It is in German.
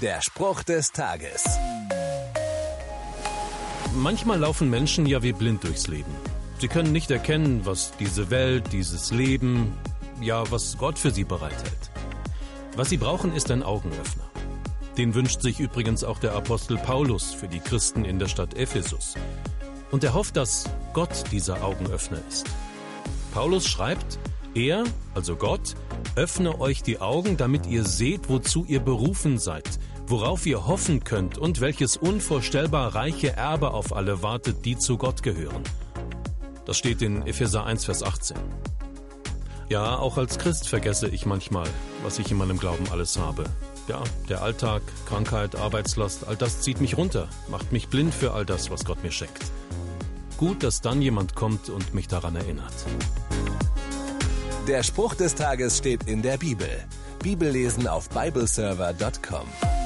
Der Spruch des Tages. Manchmal laufen Menschen ja wie blind durchs Leben. Sie können nicht erkennen, was diese Welt, dieses Leben, ja, was Gott für sie bereithält. Was sie brauchen, ist ein Augenöffner. Den wünscht sich übrigens auch der Apostel Paulus für die Christen in der Stadt Ephesus. Und er hofft, dass Gott dieser Augenöffner ist. Paulus schreibt, er, also Gott, öffne euch die Augen, damit ihr seht, wozu ihr berufen seid, worauf ihr hoffen könnt und welches unvorstellbar reiche Erbe auf alle wartet, die zu Gott gehören. Das steht in Epheser 1, Vers 18. Ja, auch als Christ vergesse ich manchmal, was ich in meinem Glauben alles habe. Ja, der Alltag, Krankheit, Arbeitslast, all das zieht mich runter, macht mich blind für all das, was Gott mir schenkt. Gut, dass dann jemand kommt und mich daran erinnert. Der Spruch des Tages steht in der Bibel. Bibellesen auf bibleserver.com.